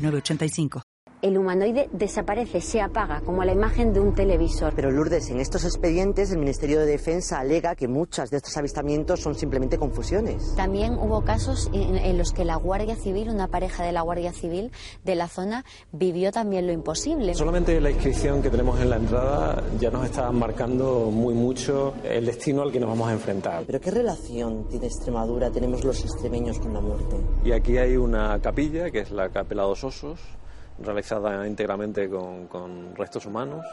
8985 el humanoide desaparece, se apaga, como la imagen de un televisor. Pero Lourdes, en estos expedientes el Ministerio de Defensa alega que muchos de estos avistamientos son simplemente confusiones. También hubo casos en, los que la Guardia Civil, una pareja de la Guardia Civil de la zona, vivió también lo imposible. Solamente la inscripción que tenemos en la entrada ya nos está marcando muy mucho el destino al que nos vamos a enfrentar. ¿Pero qué relación tiene Extremadura, tenemos los extremeños con la muerte? Y aquí hay una capilla, que es la Capela dos Osos, realizada íntegramente con, restos humanos.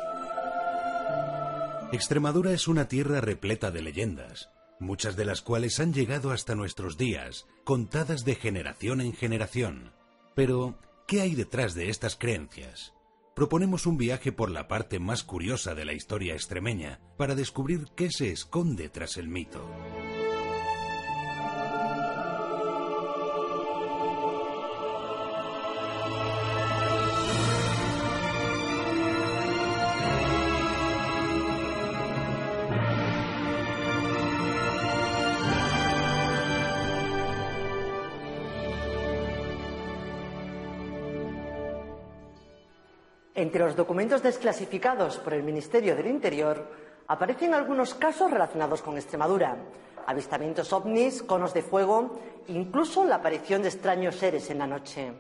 Extremadura es una tierra repleta de leyendas, muchas de las cuales han llegado hasta nuestros días, contadas de generación en generación. Pero, ¿qué hay detrás de estas creencias? Proponemos un viaje por la parte más curiosa de la historia extremeña para descubrir qué se esconde tras el mito. Entre los documentos desclasificados por el Ministerio del Interior aparecen algunos casos relacionados con Extremadura, avistamientos ovnis, conos de fuego, incluso la aparición de extraños seres en la noche.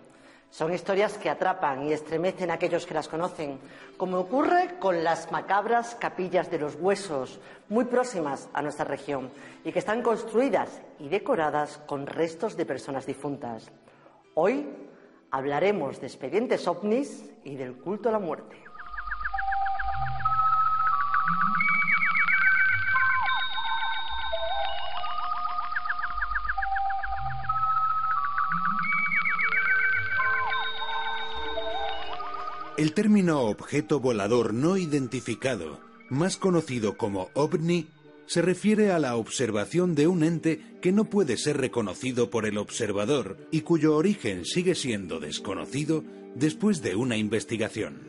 Son historias que atrapan y estremecen a aquellos que las conocen, como ocurre con las macabras capillas de los huesos, muy próximas a nuestra región, y que están construidas y decoradas con restos de personas difuntas. Hoy hablaremos de expedientes ovnis y del culto a la muerte. El término objeto volador no identificado, más conocido como ovni, se refiere a la observación de un ente que no puede ser reconocido por el observador y cuyo origen sigue siendo desconocido después de una investigación.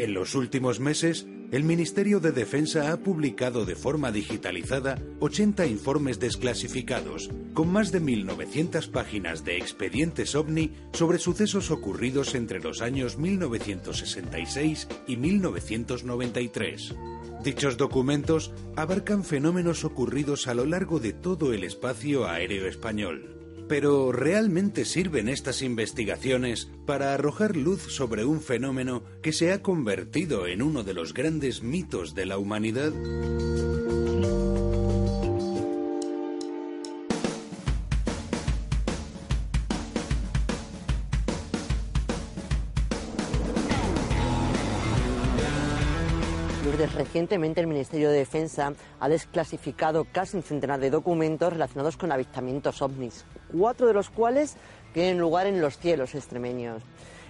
En los últimos meses, el Ministerio de Defensa ha publicado de forma digitalizada 80 informes desclasificados, con más de 1.900 páginas de expedientes ovni sobre sucesos ocurridos entre los años 1966 y 1993. Dichos documentos abarcan fenómenos ocurridos a lo largo de todo el espacio aéreo español. Pero ¿realmente sirven estas investigaciones para arrojar luz sobre un fenómeno que se ha convertido en uno de los grandes mitos de la humanidad? Recientemente el Ministerio de Defensa ha desclasificado casi un centenar de documentos relacionados con avistamientos ovnis, cuatro de los cuales tienen lugar en los cielos extremeños.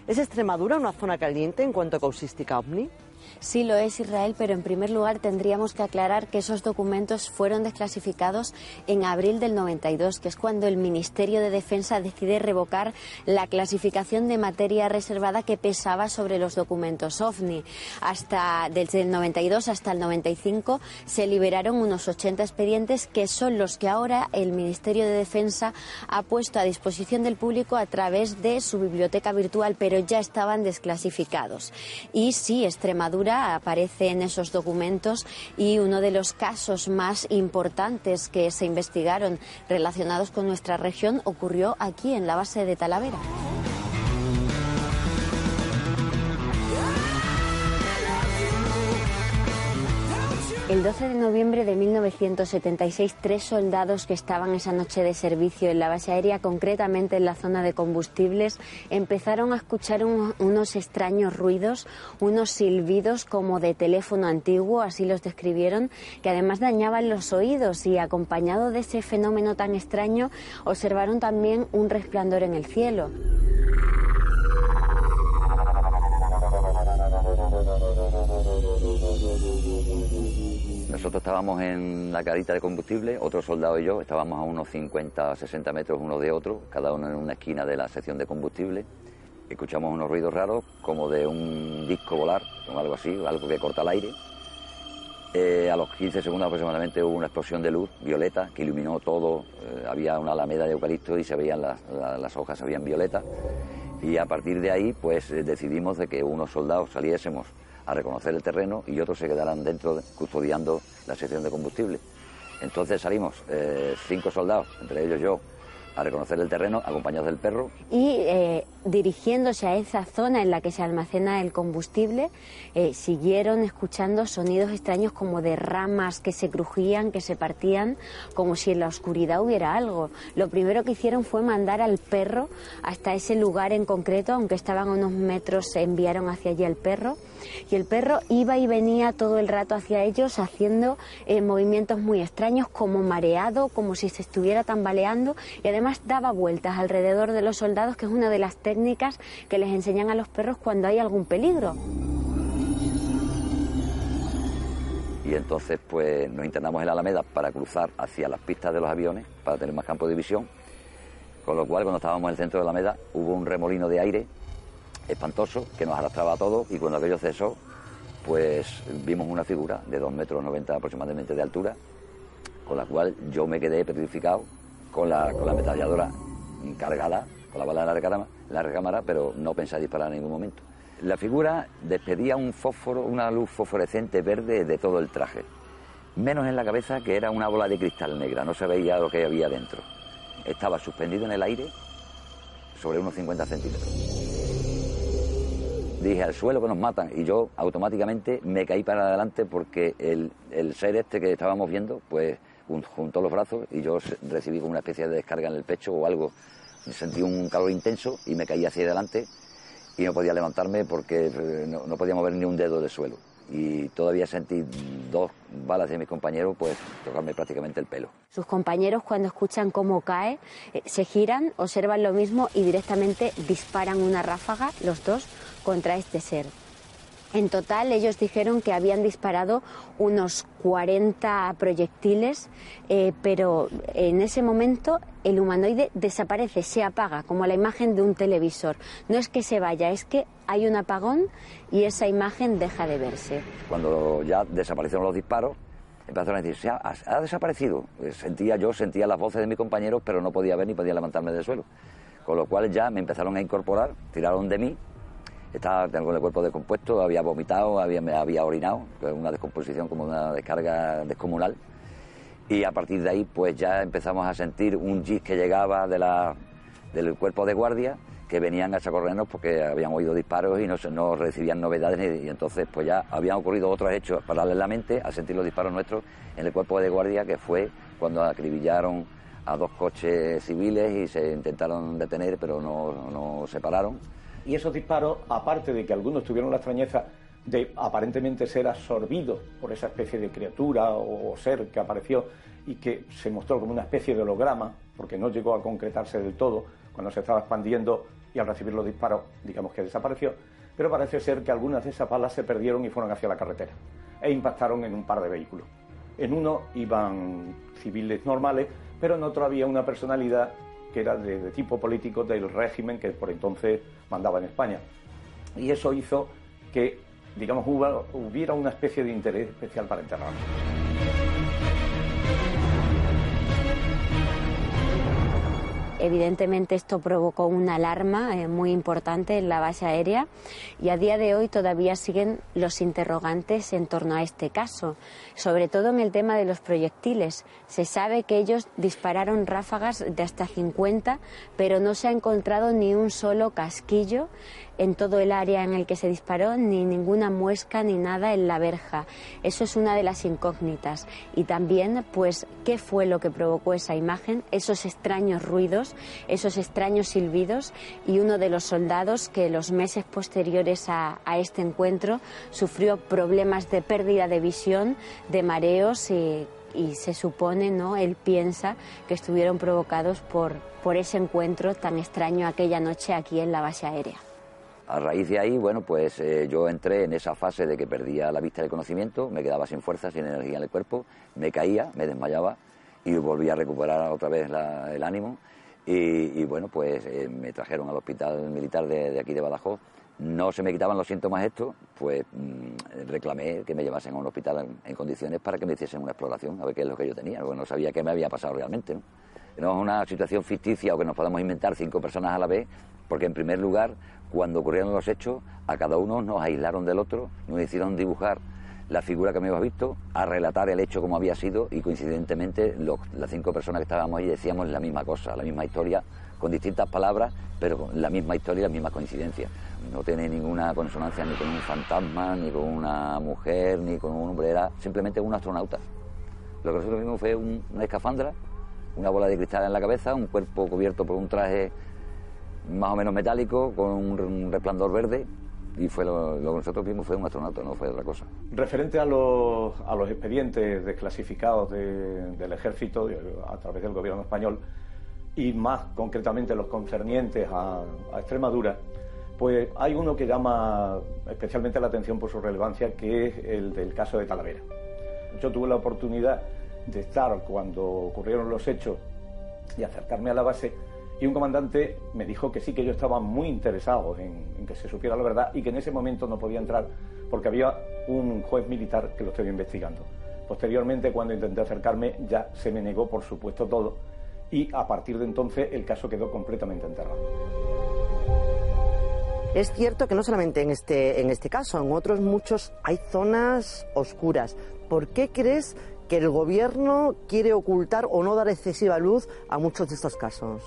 ¿Es Extremadura una zona caliente en cuanto a causística ovni? Sí lo es Israel, pero en primer lugar tendríamos que aclarar que esos documentos fueron desclasificados en abril del 92, que es cuando el Ministerio de Defensa decide revocar la clasificación de materia reservada que pesaba sobre los documentos OVNI. Hasta desde el 92 hasta el 95 se liberaron unos 80 expedientes que son los que ahora el Ministerio de Defensa ha puesto a disposición del público a través de su biblioteca virtual, pero ya estaban desclasificados. Y sí, Extremadura aparece en esos documentos y uno de los casos más importantes que se investigaron relacionados con nuestra región ocurrió aquí en la base de Talavera. El 12 de noviembre de 1976, tres soldados que estaban esa noche de servicio en la base aérea, concretamente en la zona de combustibles, empezaron a escuchar unos extraños ruidos, unos silbidos como de teléfono antiguo, así los describieron, que además dañaban los oídos y acompañado de ese fenómeno tan extraño, observaron también un resplandor en el cielo nosotros estábamos en la carita de combustible, otro soldado y yo estábamos a unos 50 60 metros uno de otro, cada uno en una esquina de la sección de combustible. Escuchamos unos ruidos raros, como de un disco volar, o algo así, algo que corta el aire. Eh, a los 15 segundos aproximadamente hubo una explosión de luz violeta que iluminó todo. Eh, había una alameda de eucalipto y se veían las, las hojas, se veían violetas. Y a partir de ahí, pues eh, decidimos de que unos soldados saliésemos a reconocer el terreno y otros se quedarán dentro custodiando la sección de combustible. Entonces salimos eh, cinco soldados, entre ellos yo, a reconocer el terreno acompañados del perro. Y eh, dirigiéndose a esa zona en la que se almacena el combustible, eh, siguieron escuchando sonidos extraños como de ramas que se crujían, que se partían, como si en la oscuridad hubiera algo. Lo primero que hicieron fue mandar al perro hasta ese lugar en concreto, aunque estaban a unos metros, se enviaron hacia allí el perro. Y el perro iba y venía todo el rato hacia ellos haciendo eh, movimientos muy extraños, como mareado, como si se estuviera tambaleando, y además daba vueltas alrededor de los soldados, que es una de las técnicas que les enseñan a los perros cuando hay algún peligro. Y entonces pues nos internamos en la Alameda para cruzar hacia las pistas de los aviones, para tener más campo de visión. Con lo cual cuando estábamos en el centro de la Alameda hubo un remolino de aire espantoso que nos arrastraba a todos y cuando aquello cesó pues vimos una figura de 2 metros 90 aproximadamente de altura, con la cual yo me quedé petrificado con la, con la ametralladora cargada, con la bala de la recámara, pero no pensé disparar en ningún momento. La figura despedía un fósforo, una luz fosforescente verde de todo el traje, menos en la cabeza que era una bola de cristal negra, no se veía lo que había dentro. Estaba suspendido en el aire sobre unos 50 centímetros. Dije al suelo que nos matan y yo automáticamente me caí para adelante porque el, el ser este que estábamos viendo, pues juntó los brazos y yo recibí como una especie de descarga en el pecho o algo. Sentí un calor intenso y me caí hacia adelante y no podía levantarme porque eh, no, podía mover ni un dedo del suelo. Y todavía sentí dos balas de mis compañeros pues tocarme prácticamente el pelo. Sus compañeros cuando escuchan cómo cae eh, se giran, observan lo mismo y directamente disparan una ráfaga, los dos, contra este ser. En total, ellos dijeron que habían disparado unos 40 proyectiles, eh, pero en ese momento el humanoide desaparece, se apaga, como la imagen de un televisor. No es que se vaya, es que hay un apagón y esa imagen deja de verse. Cuando ya desaparecieron los disparos, empezaron a decir, ha, ha desaparecido. Pues sentía yo, sentía las voces de mis compañeros, pero no podía ver ni podía levantarme del suelo. Con lo cual ya me empezaron a incorporar, tiraron de mí estaba con el cuerpo descompuesto, había vomitado, había, había orinado, una descomposición como una descarga descomunal. Y a partir de ahí, pues ya empezamos a sentir un gis que llegaba de la, del cuerpo de guardia, que venían a socorrernos porque habían oído disparos y no, no recibían novedades. Y entonces, pues ya habían ocurrido otros hechos paralelamente a sentir los disparos nuestros en el cuerpo de guardia, que fue cuando acribillaron a dos coches civiles y se intentaron detener, pero no, no se pararon y esos disparos, aparte de que algunos tuvieron la extrañeza de aparentemente ser absorbidos por esa especie de criatura o ser que apareció y que se mostró como una especie de holograma, porque no llegó a concretarse del todo cuando se estaba expandiendo y al recibir los disparos, digamos que desapareció, pero parece ser que algunas de esas balas se perdieron y fueron hacia la carretera e impactaron en un par de vehículos. En uno iban civiles normales, pero en otro había una personalidad que era de, tipo político del régimen que por entonces mandaba en España. Y eso hizo que, digamos, hubiera una especie de interés especial para enterrarlo. Evidentemente esto provocó una alarma eh, muy importante en la base aérea y a día de hoy todavía siguen los interrogantes en torno a este caso, sobre todo en el tema de los proyectiles. Se sabe que ellos dispararon ráfagas de hasta 50, pero no se ha encontrado ni un solo casquillo en todo el área en el que se disparó, ni ninguna muesca ni nada en la verja. Eso es una de las incógnitas. Y también, pues, ¿qué fue lo que provocó esa imagen? Esos extraños ruidos, esos extraños silbidos y uno de los soldados que los meses posteriores a, este encuentro sufrió problemas de pérdida de visión, de mareos y y se supone, ¿no? Él piensa que estuvieron provocados por, por ese encuentro tan extraño aquella noche aquí en la base aérea A raíz de ahí, bueno, pues eh, yo entré en esa fase de que perdía la vista del conocimiento, me quedaba sin fuerza, sin energía en el cuerpo, me caía, me desmayaba y volví a recuperar otra vez el ánimo. Y, bueno, pues eh, me trajeron al hospital militar de, aquí de Badajoz. No se me quitaban los síntomas estos, pues mm, reclamé que me llevasen a un hospital en, condiciones para que me hiciesen una exploración, a ver qué es lo que yo tenía, porque no sabía qué me había pasado realmente. ¿no? no es una situación ficticia o que nos podamos inventar cinco personas a la vez, porque en primer lugar cuando ocurrieron los hechos, a cada uno nos aislaron del otro, nos hicieron dibujar la figura que me habíamos visto, a relatar el hecho como había sido y coincidentemente las cinco personas que estábamos ahí decíamos la misma cosa, la misma historia, con distintas palabras, pero con la misma historia y las mismas coincidencias. No tiene ninguna consonancia ni con un fantasma, ni con una mujer, ni con un hombre, era simplemente un astronauta. Lo que nosotros vimos fue una escafandra, una bola de cristal en la cabeza, un cuerpo cubierto por un traje más o menos metálico, con un resplandor verde, y fue lo, que nosotros vimos fue un astronauta, no fue otra cosa. Referente a los, a los expedientes desclasificados del ejército a través del gobierno español y más concretamente los concernientes a, a, Extremadura, pues hay uno que llama especialmente la atención por su relevancia, que es el del caso de Talavera. Yo tuve la oportunidad de estar cuando ocurrieron los hechos y acercarme a la base y un comandante me dijo que sí, que ellos estaban muy interesados en, que se supiera la verdad y que en ese momento no podía entrar porque había un juez militar que lo estaba investigando. Posteriormente, cuando intenté acercarme, ya se me negó, por supuesto, todo y a partir de entonces el caso quedó completamente enterrado. Es cierto que no solamente en este, en este caso, en otros muchos hay zonas oscuras. ¿Por qué crees que el gobierno quiere ocultar o no dar excesiva luz a muchos de estos casos?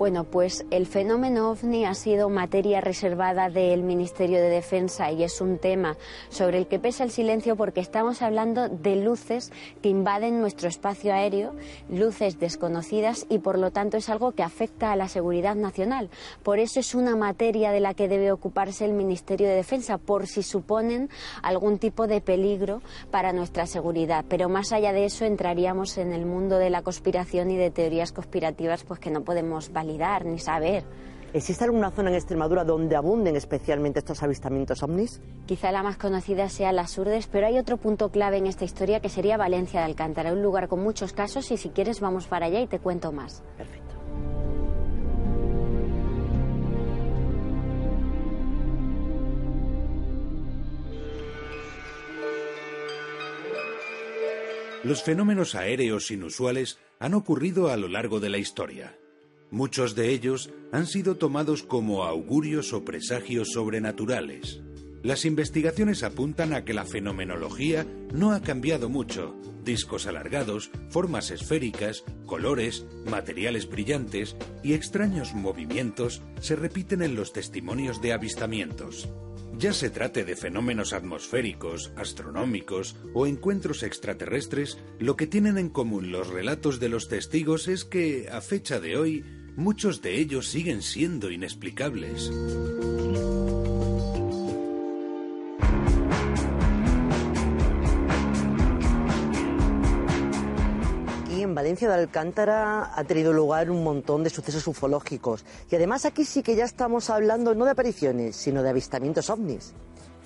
Bueno, pues el fenómeno ovni ha sido materia reservada del Ministerio de Defensa y es un tema sobre el que pesa el silencio porque estamos hablando de luces que invaden nuestro espacio aéreo, luces desconocidas y por lo tanto es algo que afecta a la seguridad nacional. Por eso es una materia de la que debe ocuparse el Ministerio de Defensa por si suponen algún tipo de peligro para nuestra seguridad. Pero más allá de eso entraríamos en el mundo de la conspiración y de teorías conspirativas pues que no podemos validar ni saber. ¿Existe alguna zona en Extremadura donde abunden especialmente estos avistamientos ovnis? Quizá la más conocida sea las Urdes, pero hay otro punto clave en esta historia que sería Valencia de Alcántara, un lugar con muchos casos y si quieres vamos para allá y te cuento más. Perfecto. Los fenómenos aéreos inusuales han ocurrido a lo largo de la historia. Muchos de ellos han sido tomados como augurios o presagios sobrenaturales. Las investigaciones apuntan a que la fenomenología no ha cambiado mucho. Discos alargados, formas esféricas, colores, materiales brillantes y extraños movimientos se repiten en los testimonios de avistamientos. Ya se trate de fenómenos atmosféricos, astronómicos o encuentros extraterrestres, lo que tienen en común los relatos de los testigos es que, a fecha de hoy, muchos de ellos siguen siendo inexplicables. En Valencia de Alcántara ha tenido lugar un montón de sucesos ufológicos. Y además aquí sí que ya estamos hablando no de apariciones, sino de avistamientos ovnis.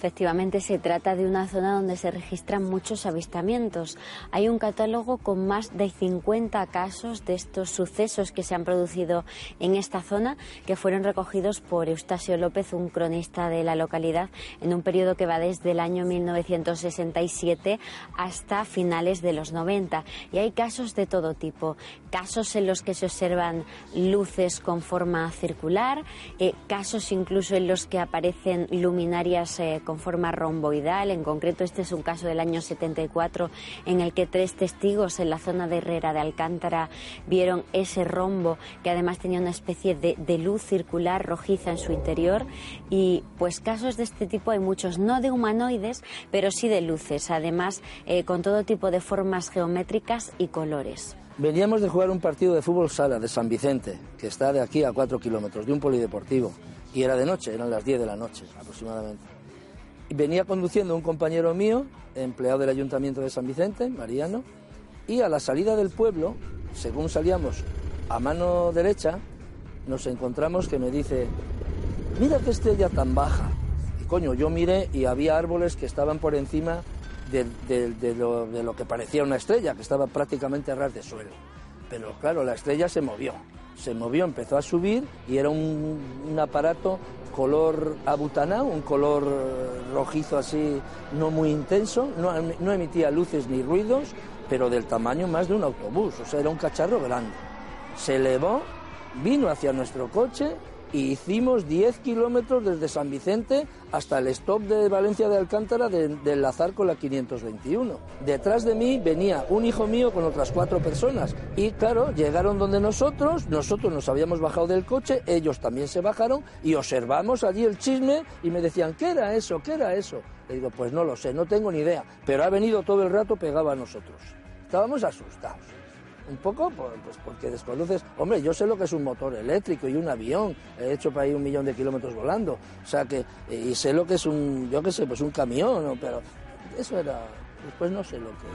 Efectivamente, se trata de una zona donde se registran muchos avistamientos. Hay un catálogo con más de 50 casos de estos sucesos que se han producido en esta zona, que fueron recogidos por Eustasio López, un cronista de la localidad, en un periodo que va desde el año 1967 hasta finales de los 90. Y hay casos de todo tipo. Casos en los que se observan luces con forma circular, eh, casos incluso en los que aparecen luminarias eh, con forma romboidal. En concreto, este es un caso del año 74 en el que tres testigos en la zona de Herrera de Alcántara vieron ese rombo que además tenía una especie de, luz circular rojiza en su interior. Y pues casos de este tipo hay muchos, no de humanoides, pero sí de luces, además eh, con todo tipo de formas geométricas y colores. Veníamos de jugar un partido de fútbol sala de San Vicente, que está de aquí a cuatro kilómetros, de un polideportivo. Y era de noche, eran las 10 de la noche aproximadamente. Venía conduciendo un compañero mío, empleado del Ayuntamiento de San Vicente, Mariano, y a la salida del pueblo, según salíamos a mano derecha, nos encontramos que me dice, mira qué estrella tan baja. Y coño, yo miré y había árboles que estaban por encima de, lo, que parecía una estrella, que estaba prácticamente a ras de suelo. Pero claro, la estrella se movió, se movió, empezó a subir y era un, aparato color abutaná, un color rojizo así, no muy intenso, no, no emitía luces ni ruidos, pero del tamaño más de un autobús, o sea, era un cacharro grande. Se elevó, vino hacia nuestro coche y hicimos 10 kilómetros desde San Vicente hasta el stop de Valencia de Alcántara de, enlazar con la 521. Detrás de mí venía un hijo mío con otras cuatro personas y claro, llegaron donde nosotros, nosotros nos habíamos bajado del coche, ellos también se bajaron y observamos allí el chisme y me decían, ¿qué era eso? ¿Qué era eso? Le digo, pues no lo sé, no tengo ni idea, pero ha venido todo el rato pegado a nosotros. Estábamos asustados un poco pues porque desconoces. Hombre, yo sé lo que es un motor eléctrico y un avión. He hecho para ahí un millón de kilómetros volando. O sea que, y sé lo que es un, yo qué sé, pues un camión, pero eso era. Después no sé lo que.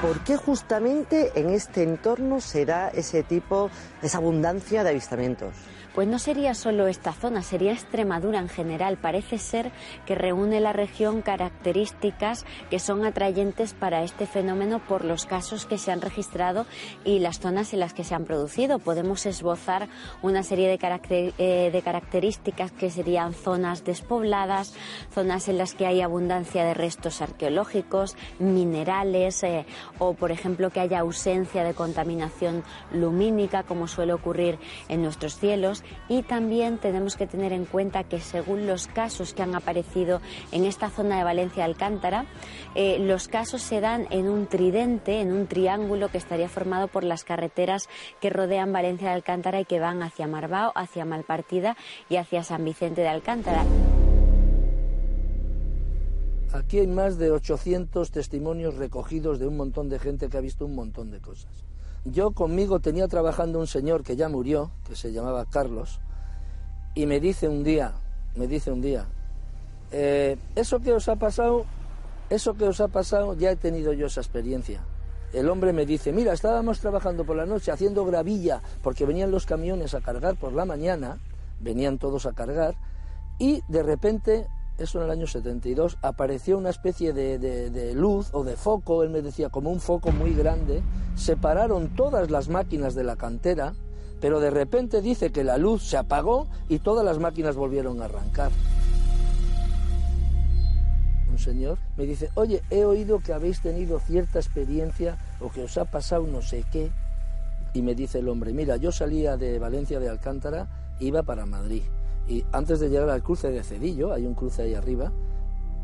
¿Por qué justamente en este entorno se da ese tipo, esa abundancia de avistamientos? Pues no sería solo esta zona, sería Extremadura en general. Parece ser que reúne la región características que son atrayentes para este fenómeno por los casos que se han registrado y las zonas en las que se han producido. Podemos esbozar una serie de, eh, características que serían zonas despobladas, zonas en las que hay abundancia de restos arqueológicos, minerales eh, o, por ejemplo, que haya ausencia de contaminación lumínica, como suele ocurrir en nuestros cielos y también tenemos que tener en cuenta que según los casos que han aparecido en esta zona de Valencia Alcántara, eh, los casos se dan en un tridente, en un triángulo que estaría formado por las carreteras que rodean Valencia de Alcántara y que van hacia Marbao, hacia Malpartida y hacia San Vicente de Alcántara. Aquí hay más de 800 testimonios recogidos de un montón de gente que ha visto un montón de cosas. Yo conmigo tenía trabajando un señor que ya murió, que se llamaba Carlos, y me dice un día, me dice un día, eh, eso que os ha pasado, eso que os ha pasado, ya he tenido yo esa experiencia. El hombre me dice, mira, estábamos trabajando por la noche haciendo gravilla, porque venían los camiones a cargar por la mañana, venían todos a cargar, y de repente eso en el año 72, apareció una especie de, luz o de foco, él me decía, como un foco muy grande, separaron todas las máquinas de la cantera, pero de repente dice que la luz se apagó y todas las máquinas volvieron a arrancar. Un señor me dice, oye, he oído que habéis tenido cierta experiencia o que os ha pasado no sé qué. Y me dice el hombre, mira, yo salía de Valencia de Alcántara, iba para Madrid y antes de llegar al cruce de Cedillo, hay un cruce ahí arriba,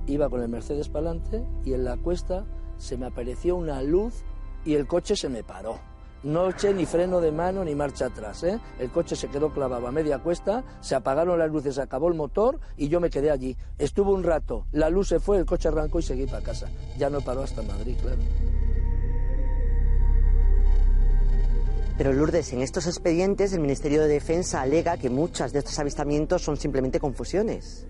iba con el Mercedes para adelante y en la cuesta se me apareció una luz y el coche se me paró. No eché ni freno de mano ni marcha atrás. ¿eh? El coche se quedó clavado a media cuesta, se apagaron las luces, acabó el motor y yo me quedé allí. Estuvo un rato, la luz se fue, el coche arrancó y seguí para casa. Ya no paró hasta Madrid, claro. Pero Lourdes, en estos expedientes el Ministerio de Defensa alega que muchos de estos avistamientos son simplemente confusiones.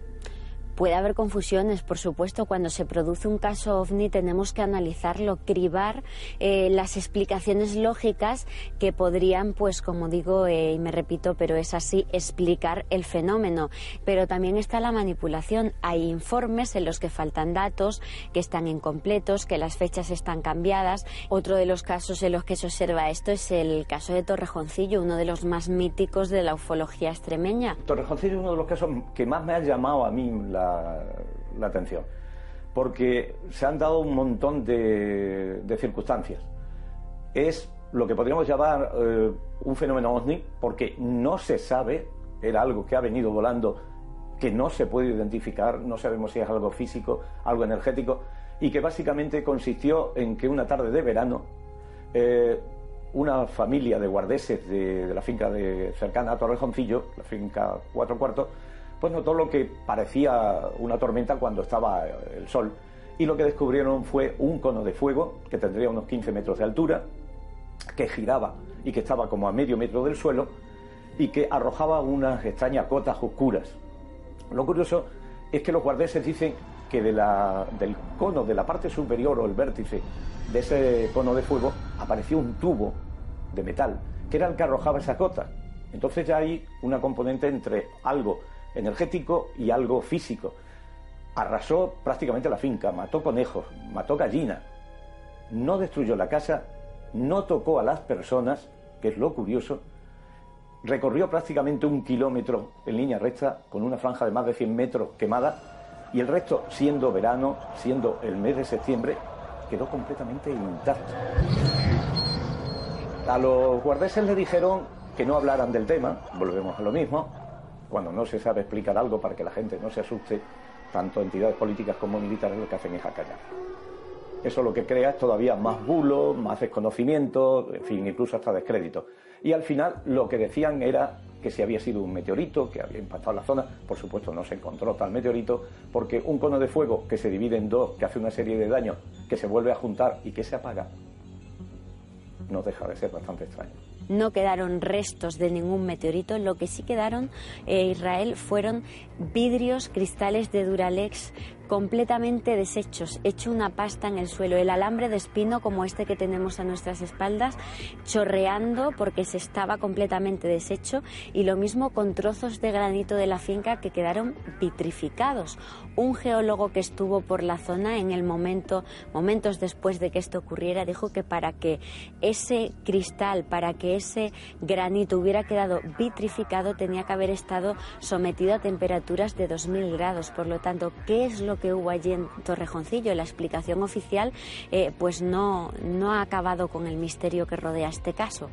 Puede haber confusiones, por supuesto. Cuando se produce un caso ovni tenemos que analizarlo, cribar eh, las explicaciones lógicas que podrían, pues como digo eh, y me repito, pero es así, explicar el fenómeno. Pero también está la manipulación. Hay informes en los que faltan datos, que están incompletos, que las fechas están cambiadas. Otro de los casos en los que se observa esto es el caso de Torrejoncillo, uno de los más míticos de la ufología extremeña. Torrejoncillo es uno de los casos que más me ha llamado a mí la la, atención. Porque se han dado un montón de, circunstancias. Es lo que podríamos llamar eh, un fenómeno OVNI porque no se sabe, era algo que ha venido volando que no se puede identificar, no sabemos si es algo físico, algo energético, y que básicamente consistió en que una tarde de verano eh, una familia de guardeses de, la finca de, cercana a Torrejoncillo, la finca Cuatro Cuartos, pues notó lo que parecía una tormenta cuando estaba el sol. Y lo que descubrieron fue un cono de fuego que tendría unos 15 metros de altura, que giraba y que estaba como a medio metro del suelo y que arrojaba unas extrañas gotas oscuras. Lo curioso es que los guardeses dicen que de la, del cono de la parte superior o el vértice de ese cono de fuego apareció un tubo de metal que era el que arrojaba esas gotas. Entonces ya hay una componente entre algo energético y algo físico. Arrasó prácticamente la finca, mató conejos, mató gallinas, no destruyó la casa, no tocó a las personas, que es lo curioso, recorrió prácticamente un kilómetro en línea recta con una franja de más de 100 metros quemada y el resto, siendo verano, siendo el mes de septiembre, quedó completamente intacto. A los guardeses le dijeron que no hablaran del tema, volvemos a lo mismo, cuando no se sabe explicar algo para que la gente no se asuste, tanto entidades políticas como militares lo que hacen es acallar. Eso lo que crea es todavía más bulo, más desconocimiento, en fin, incluso hasta descrédito. Y al final lo que decían era que si había sido un meteorito que había impactado la zona, por supuesto no se encontró tal meteorito, porque un cono de fuego que se divide en dos, que hace una serie de daños, que se vuelve a juntar y que se apaga, no deja de ser bastante extraño no quedaron restos de ningún meteorito, lo que sí quedaron eh, Israel fueron vidrios, cristales de Duralex completamente deshechos, hecho una pasta en el suelo, el alambre de espino como este que tenemos a nuestras espaldas, chorreando porque se estaba completamente deshecho y lo mismo con trozos de granito de la finca que quedaron vitrificados. Un geólogo que estuvo por la zona en el momento, momentos después de que esto ocurriera, dijo que para que ese cristal, para que ese granito hubiera quedado vitrificado, tenía que haber estado sometido a temperaturas de 2000 grados. Por lo tanto, ¿qué es lo que hubo allí en Torrejoncillo? La explicación oficial, eh, pues no, no ha acabado con el misterio que rodea este caso.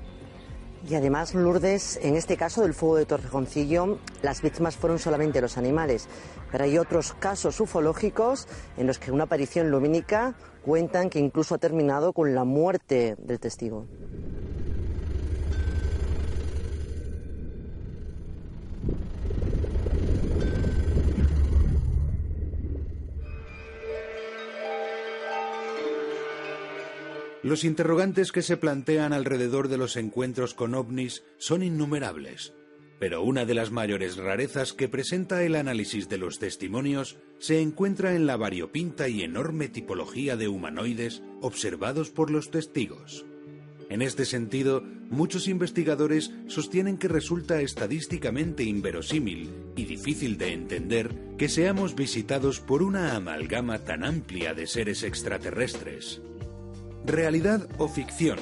Y además, Lourdes, en este caso del fuego de Torrejoncillo, las víctimas fueron solamente los animales, pero hay otros casos ufológicos en los que una aparición lumínica cuentan que incluso ha terminado con la muerte del testigo. Los interrogantes que se plantean alrededor de los encuentros con ovnis son innumerables, pero una de las mayores rarezas que presenta el análisis de los testimonios se encuentra en la variopinta y enorme tipología de humanoides observados por los testigos. En este sentido, muchos investigadores sostienen que resulta estadísticamente inverosímil y difícil de entender que seamos visitados por una amalgama tan amplia de seres extraterrestres realidad o ficción.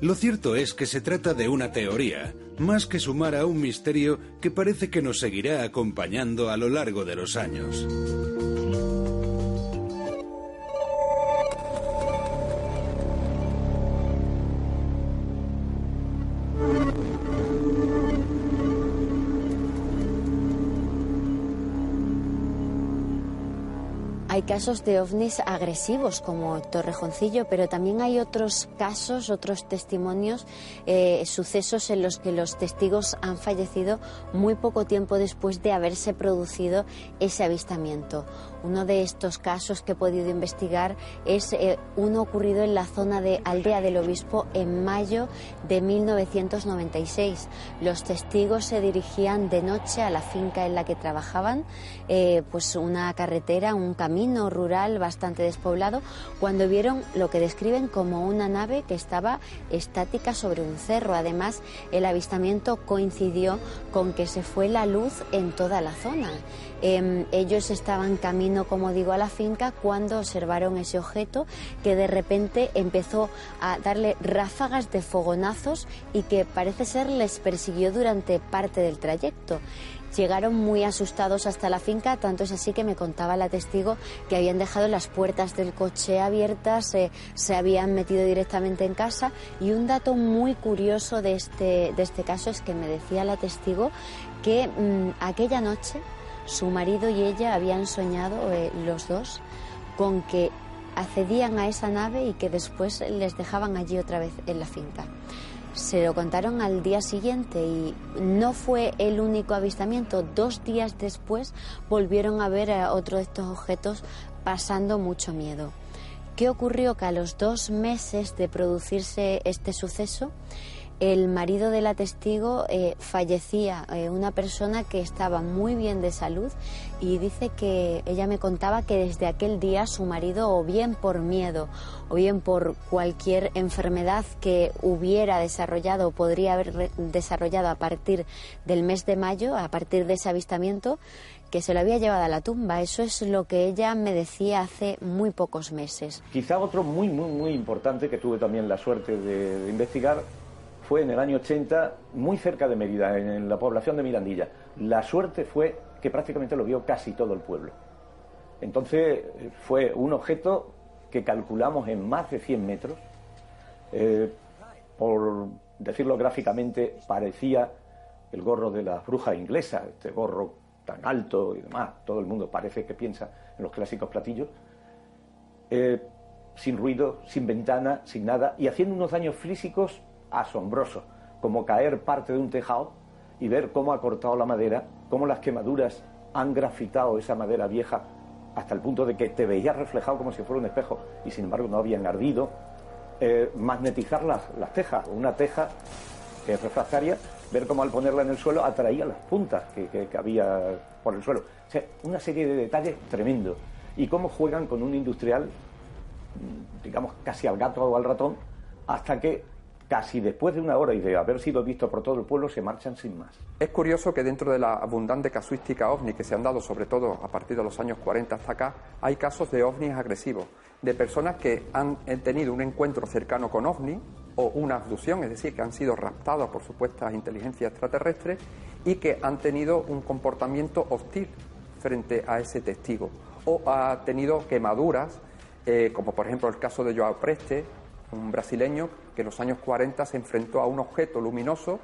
Lo cierto es que se trata de una teoría, más que sumar a un misterio que parece que nos seguirá acompañando a lo largo de los años. Hay casos de ovnis agresivos como Torrejoncillo, pero también hay otros casos, otros testimonios, eh, sucesos en los que los testigos han fallecido muy poco tiempo después de haberse producido ese avistamiento. Uno de estos casos que he podido investigar es eh, uno ocurrido en la zona de Aldea del Obispo en mayo de 1996. Los testigos se dirigían de noche a la finca en la que trabajaban, eh, pues una carretera, un camino rural bastante despoblado, cuando vieron lo que describen como una nave que estaba estática sobre un cerro. Además, el avistamiento coincidió con que se fue la luz en toda la zona. Em, ellos estaban camino, como digo, a la finca cuando observaron ese objeto que de repente empezó a darle ráfagas de fogonazos y que parece ser les persiguió durante parte del trayecto. Llegaron muy asustados hasta la finca, tanto es así que me contaba la testigo que habían dejado las puertas del coche abiertas, se habían metido directamente en casa y un dato muy curioso de este, de este caso es que me decía la testigo que mm, aquella noche su marido y ella habían soñado, eh, los dos, con que accedían a esa nave y que después les dejaban allí otra vez en la finca. Se lo contaron al día siguiente y no fue el único avistamiento. Dos días después volvieron a ver a otro de estos objetos pasando mucho miedo. ¿Qué ocurrió? Que a los dos meses de producirse este suceso, el marido de la testigo eh, fallecía, eh, una persona que estaba muy bien de salud y dice que ella me contaba que desde aquel día su marido o bien por miedo o bien por cualquier enfermedad que hubiera desarrollado o podría haber desarrollado a partir del mes de mayo, a partir de ese avistamiento, que se lo había llevado a la tumba. Eso es lo que ella me decía hace muy pocos meses. Quizá otro muy, muy, muy importante que tuve también la suerte de, investigar fue en el año 80, muy cerca de Mérida, en la población de Mirandilla. La suerte fue que prácticamente lo vio casi todo el pueblo. Entonces fue un objeto que calculamos en más de 100 metros. Eh, por decirlo gráficamente, parecía el gorro de la bruja inglesa, este gorro tan alto y demás, todo el mundo parece que piensa en los clásicos platillos, eh, sin ruido, sin ventana, sin nada, y haciendo unos daños físicos asombrosos, como caer parte de un tejado y ver cómo ha cortado la madera, cómo las quemaduras han grafitado esa madera vieja hasta el punto de que te veías reflejado como si fuera un espejo y sin embargo no habían ardido. Eh, magnetizar las, las tejas, una teja que refractaria ver cómo al ponerla en el suelo atraía las puntas que, había por el suelo. O sea, una serie de detalles tremendos. Y cómo juegan con un industrial, digamos, casi al gato o al ratón, hasta que casi después de una hora y de haber sido visto por todo el pueblo, se marchan sin más. Es curioso que dentro de la abundante casuística ovni que se han dado, sobre todo a partir de los años 40 hasta acá, hay casos de ovnis agresivos, de personas que han tenido un encuentro cercano con ovni o una abducción, es decir, que han sido raptados por supuestas inteligencias extraterrestres y que han tenido un comportamiento hostil frente a ese testigo o ha tenido quemaduras, eh, como por ejemplo el caso de Joao Preste, un brasileño que en los años 40 se enfrentó a un objeto luminoso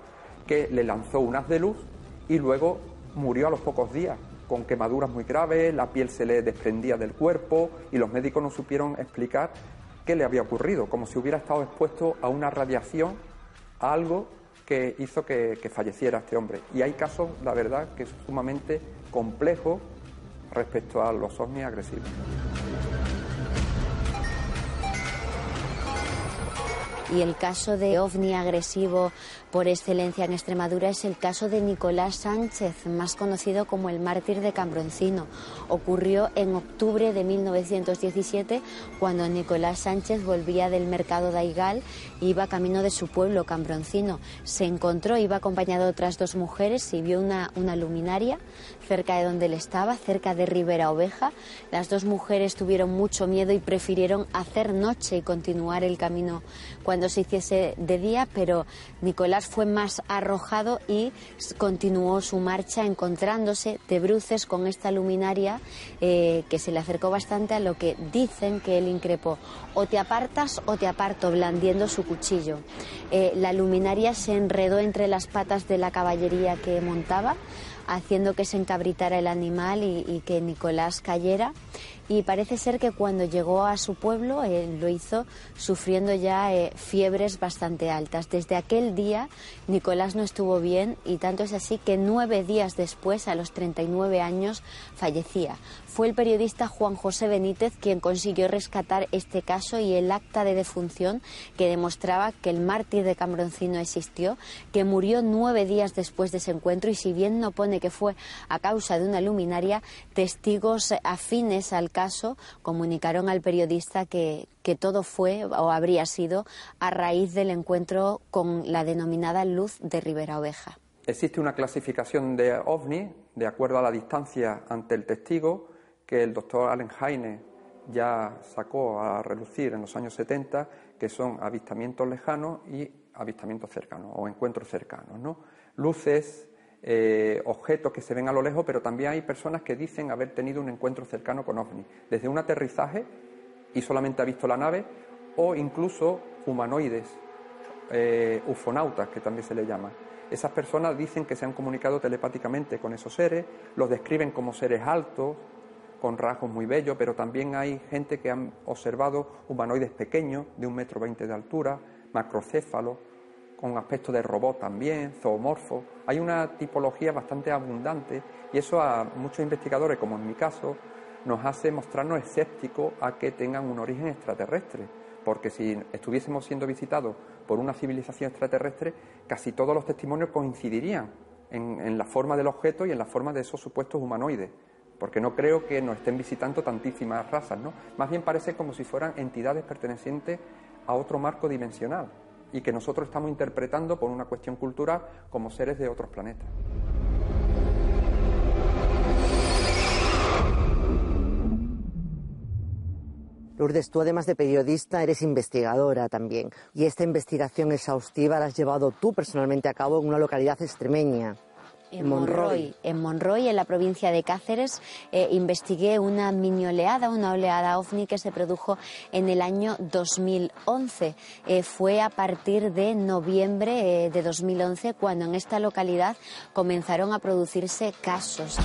que le lanzó un haz de luz y luego murió a los pocos días con quemaduras muy graves, la piel se le desprendía del cuerpo y los médicos no supieron explicar qué le había ocurrido, como si hubiera estado expuesto a una radiación, a algo que hizo que, falleciera este hombre. Y hay casos, la verdad, que es sumamente complejo respecto a los ovnis agresivos. Y el caso de ovni agresivo por excelencia en Extremadura es el caso de Nicolás Sánchez, más conocido como el mártir de Cambroncino. Ocurrió en octubre de 1917 cuando Nicolás Sánchez volvía del mercado de Aigal iba camino de su pueblo, Cambroncino. Se encontró, iba acompañado de otras dos mujeres y vio una, una luminaria cerca de donde él estaba, cerca de Ribera Oveja. Las dos mujeres tuvieron mucho miedo y prefirieron hacer noche y continuar el camino cuando se hiciese de día, pero Nicolás fue más arrojado y continuó su marcha encontrándose de bruces con esta luminaria eh, que se le acercó bastante a lo que dicen que él increpó. O te apartas o te aparto, blandiendo su cuchillo. Eh, la luminaria se enredó entre las patas de la caballería que montaba haciendo que se encabritara el animal y, que Nicolás cayera. Y parece ser que cuando llegó a su pueblo él lo hizo sufriendo ya eh, fiebres bastante altas. Desde aquel día Nicolás no estuvo bien y tanto es así que nueve días después, a los 39 años, fallecía. Fue el periodista Juan José Benítez quien consiguió rescatar este caso y el acta de defunción que demostraba que el mártir de Cambroncino existió, que murió nueve días después de ese encuentro y si bien no pone que fue a causa de una luminaria, testigos afines al caso comunicaron al periodista que, que todo fue o habría sido a raíz del encuentro con la denominada luz de Ribera Oveja. Existe una clasificación de ovni de acuerdo a la distancia ante el testigo que el doctor Allen Heine ya sacó a relucir en los años 70, que son avistamientos lejanos y avistamientos cercanos o encuentros cercanos. ¿no? Luces, eh, objetos que se ven a lo lejos, pero también hay personas que dicen haber tenido un encuentro cercano con ovni, desde un aterrizaje y solamente ha visto la nave, o incluso humanoides, eh, ufonautas, que también se le llama. Esas personas dicen que se han comunicado telepáticamente con esos seres, los describen como seres altos, con rasgos muy bellos, pero también hay gente que han observado humanoides pequeños, de un metro veinte de altura, macrocéfalos, con aspecto de robot también, zoomorfos. Hay una tipología bastante abundante y eso a muchos investigadores, como en mi caso, nos hace mostrarnos escépticos a que tengan un origen extraterrestre, porque si estuviésemos siendo visitados por una civilización extraterrestre, casi todos los testimonios coincidirían en, la forma del objeto y en la forma de esos supuestos humanoides, porque no creo que nos estén visitando tantísimas razas, ¿no? Más bien parece como si fueran entidades pertenecientes a otro marco dimensional y que nosotros estamos interpretando por una cuestión cultural como seres de otros planetas. Lourdes, tú además de periodista eres investigadora también. Y esta investigación exhaustiva la has llevado tú personalmente a cabo en una localidad extremeña. En Monroy. En Monroy, en la provincia de Cáceres, eh, investigué una mini oleada, una oleada ovni que se produjo en el año 2011. Eh, fue a partir de noviembre eh, de 2011 cuando en esta localidad comenzaron a producirse casos.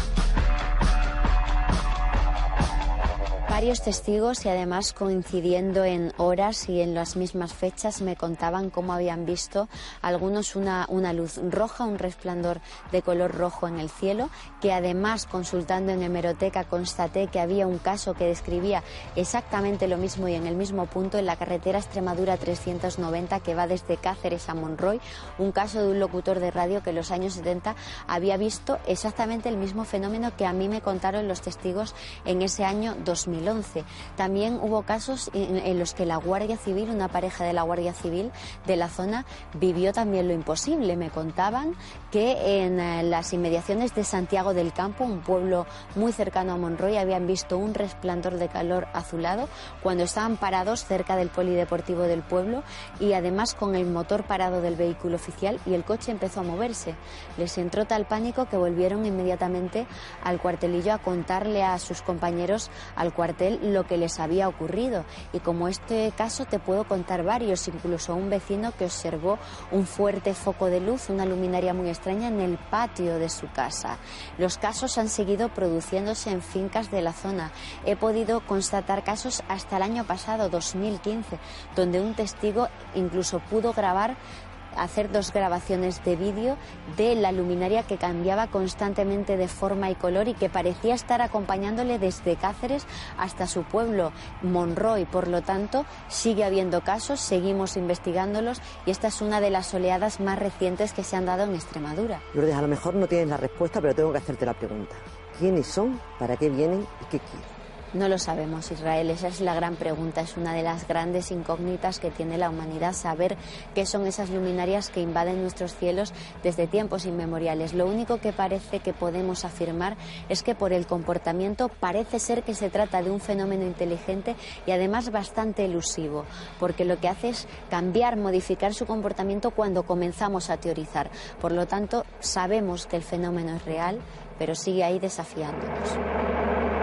Varios testigos y además coincidiendo en horas y en las mismas fechas me contaban cómo habían visto algunos una, una luz roja, un resplandor de color rojo en el cielo, que además consultando en hemeroteca constaté que había un caso que describía exactamente lo mismo y en el mismo punto en la carretera Extremadura 390 que va desde Cáceres a Monroy, un caso de un locutor de radio que en los años 70 había visto exactamente el mismo fenómeno que a mí me contaron los testigos en ese año 2000. También hubo casos en, los que la Guardia Civil, una pareja de la Guardia Civil de la zona, vivió también lo imposible. Me contaban que en eh, las inmediaciones de Santiago del Campo, un pueblo muy cercano a Monroy, habían visto un resplandor de calor azulado cuando estaban parados cerca del polideportivo del pueblo y además con el motor parado del vehículo oficial y el coche empezó a moverse. Les entró tal pánico que volvieron inmediatamente al cuartelillo a contarle a sus compañeros al cuartel lo que les había ocurrido. Y como este caso te puedo contar varios, incluso un vecino que observó un fuerte foco de luz, una luminaria muy extraña en el patio de su casa. Los casos han seguido produciéndose en fincas de la zona. He podido constatar casos hasta el año pasado, 2015, donde un testigo incluso pudo grabar hacer dos grabaciones de vídeo de la luminaria que cambiaba constantemente de forma y color y que parecía estar acompañándole desde Cáceres hasta su pueblo, Monroy. Por lo tanto, sigue habiendo casos, seguimos investigándolos y esta es una de las oleadas más recientes que se han dado en Extremadura. Lourdes, a lo mejor no tienes la respuesta, pero tengo que hacerte la pregunta. ¿Quiénes son? ¿Para qué vienen? ¿Y qué quieren? No lo sabemos, Israel. Esa es la gran pregunta. Es una de las grandes incógnitas que tiene la humanidad, saber qué son esas luminarias que invaden nuestros cielos desde tiempos inmemoriales. Lo único que parece que podemos afirmar es que por el comportamiento parece ser que se trata de un fenómeno inteligente y además bastante elusivo, porque lo que hace es cambiar, modificar su comportamiento cuando comenzamos a teorizar. Por lo tanto, sabemos que el fenómeno es real, pero sigue ahí desafiándonos.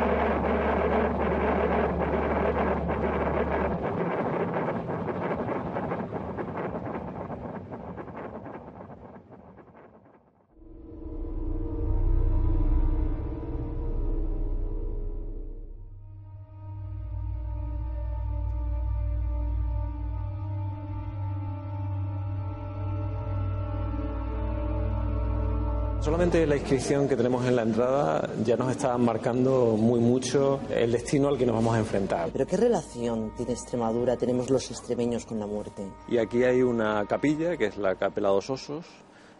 Solamente la inscripción que tenemos en la entrada ya nos está marcando muy mucho el destino al que nos vamos a enfrentar. ¿Pero qué relación tiene Extremadura, tenemos los extremeños con la muerte? Y aquí hay una capilla, que es la Capela dos Osos,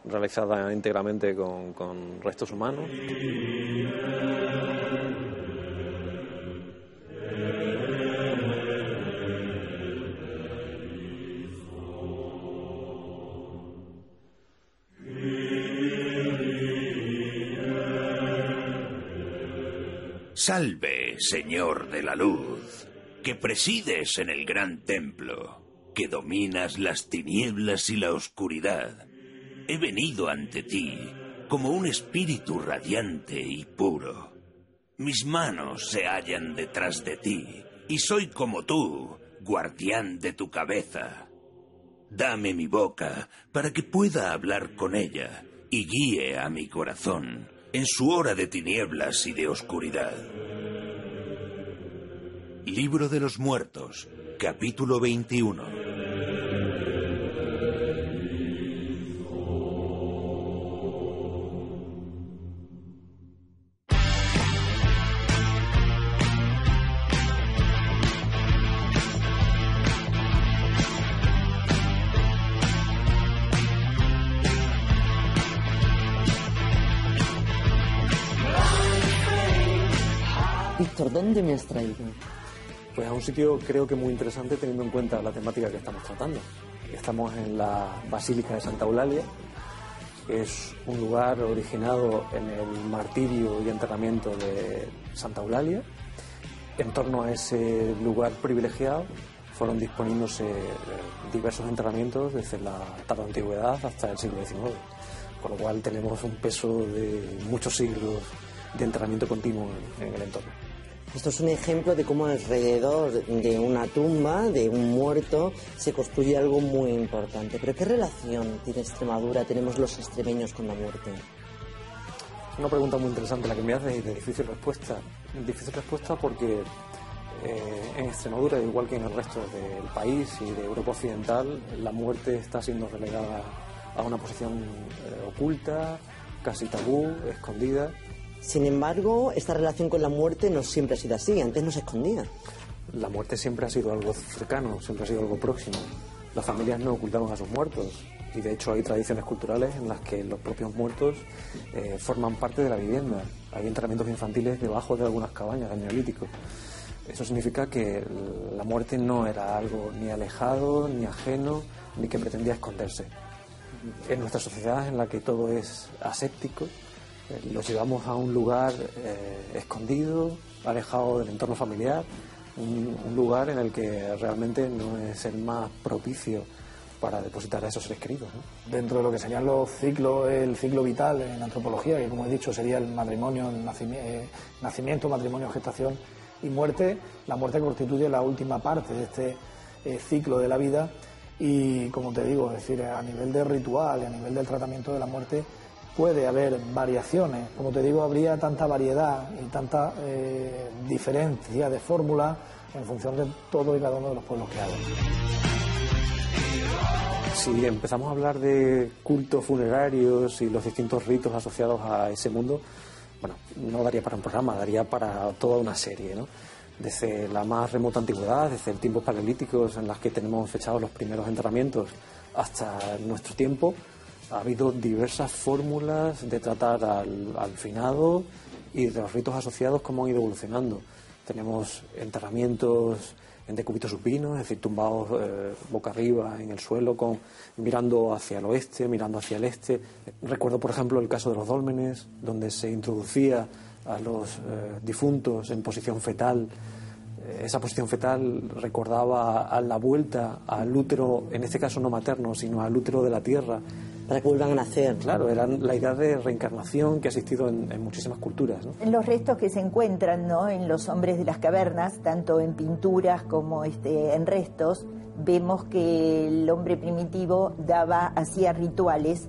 realizada íntegramente con, con restos humanos. Salve, Señor de la Luz, que presides en el gran templo, que dominas las tinieblas y la oscuridad. He venido ante ti como un espíritu radiante y puro. Mis manos se hallan detrás de ti, y soy como tú, guardián de tu cabeza. Dame mi boca para que pueda hablar con ella y guíe a mi corazón en su hora de tinieblas y de oscuridad. Libro de los Muertos, capítulo 21. ¿Dónde me has traído? Pues a un sitio creo que muy interesante teniendo en cuenta la temática que estamos tratando. Estamos en la Basílica de Santa Eulalia. Es un lugar originado en el martirio y enterramiento de Santa Eulalia. En torno a ese lugar privilegiado fueron disponiéndose eh, diversos enterramientos desde la tarde antigüedad hasta el siglo XIX, con lo cual tenemos un peso de muchos siglos de enterramiento continuo en el entorno. Esto es un ejemplo de cómo alrededor de una tumba, de un muerto, se construye algo muy importante. Pero ¿qué relación tiene Extremadura, tenemos los extremeños con la muerte? Una pregunta muy interesante la que me haces y de difícil respuesta. Difícil respuesta porque eh, en Extremadura, igual que en el resto del país y de Europa Occidental, la muerte está siendo relegada a una posición eh, oculta, casi tabú, escondida sin embargo, esta relación con la muerte no siempre ha sido así, antes no se escondía. La muerte siempre ha sido algo cercano, siempre ha sido algo próximo. Las familias no ocultaban a sus muertos y de hecho hay tradiciones culturales en las que los propios muertos eh, forman parte de la vivienda. Hay entrenamientos infantiles debajo de algunas cabañas del neolítico. Eso significa que la muerte no era algo ni alejado, ni ajeno, ni que pretendía esconderse. En nuestra sociedad en la que todo es aséptico, los llevamos a un lugar eh, escondido, alejado del entorno familiar, un, lugar en el que realmente no es el más propicio para depositar a esos seres queridos. Dentro de lo que serían los ciclos, el ciclo vital en antropología, que como he dicho sería el matrimonio, el eh, nacimiento, matrimonio, gestación y muerte, la muerte constituye la última parte de este eh, ciclo de la vida y, como te digo, es decir, a nivel de ritual, a nivel del tratamiento de la muerte, puede haber variaciones. Como te digo, habría tanta variedad y tanta eh, diferencia de fórmula en función de todo y cada uno de los pueblos que hay. Si empezamos a hablar de cultos funerarios y los distintos ritos asociados a ese mundo, bueno, no daría para un programa, daría para toda una serie, ¿no? Desde la más remota antigüedad, desde tiempos paleolíticos en los que tenemos fechados los primeros enterramientos, hasta nuestro tiempo, ha habido diversas fórmulas de tratar al, finado y de los ritos asociados cómo han ido evolucionando. Tenemos enterramientos en decúbito supino, es decir, tumbados eh, boca arriba en el suelo, con, mirando hacia el oeste, mirando hacia el este. Recuerdo, por ejemplo, el caso de los dólmenes, donde se introducía a los eh, difuntos en posición fetal. Eh, esa posición fetal recordaba a la vuelta al útero, en este caso no materno, sino al útero de la tierra, para que vuelvan a nacer. Claro, era la idea de reencarnación que ha existido en, muchísimas culturas. En Los restos que se encuentran ¿no? en los hombres de las cavernas, tanto en pinturas como este, en restos, vemos que el hombre primitivo daba, hacía rituales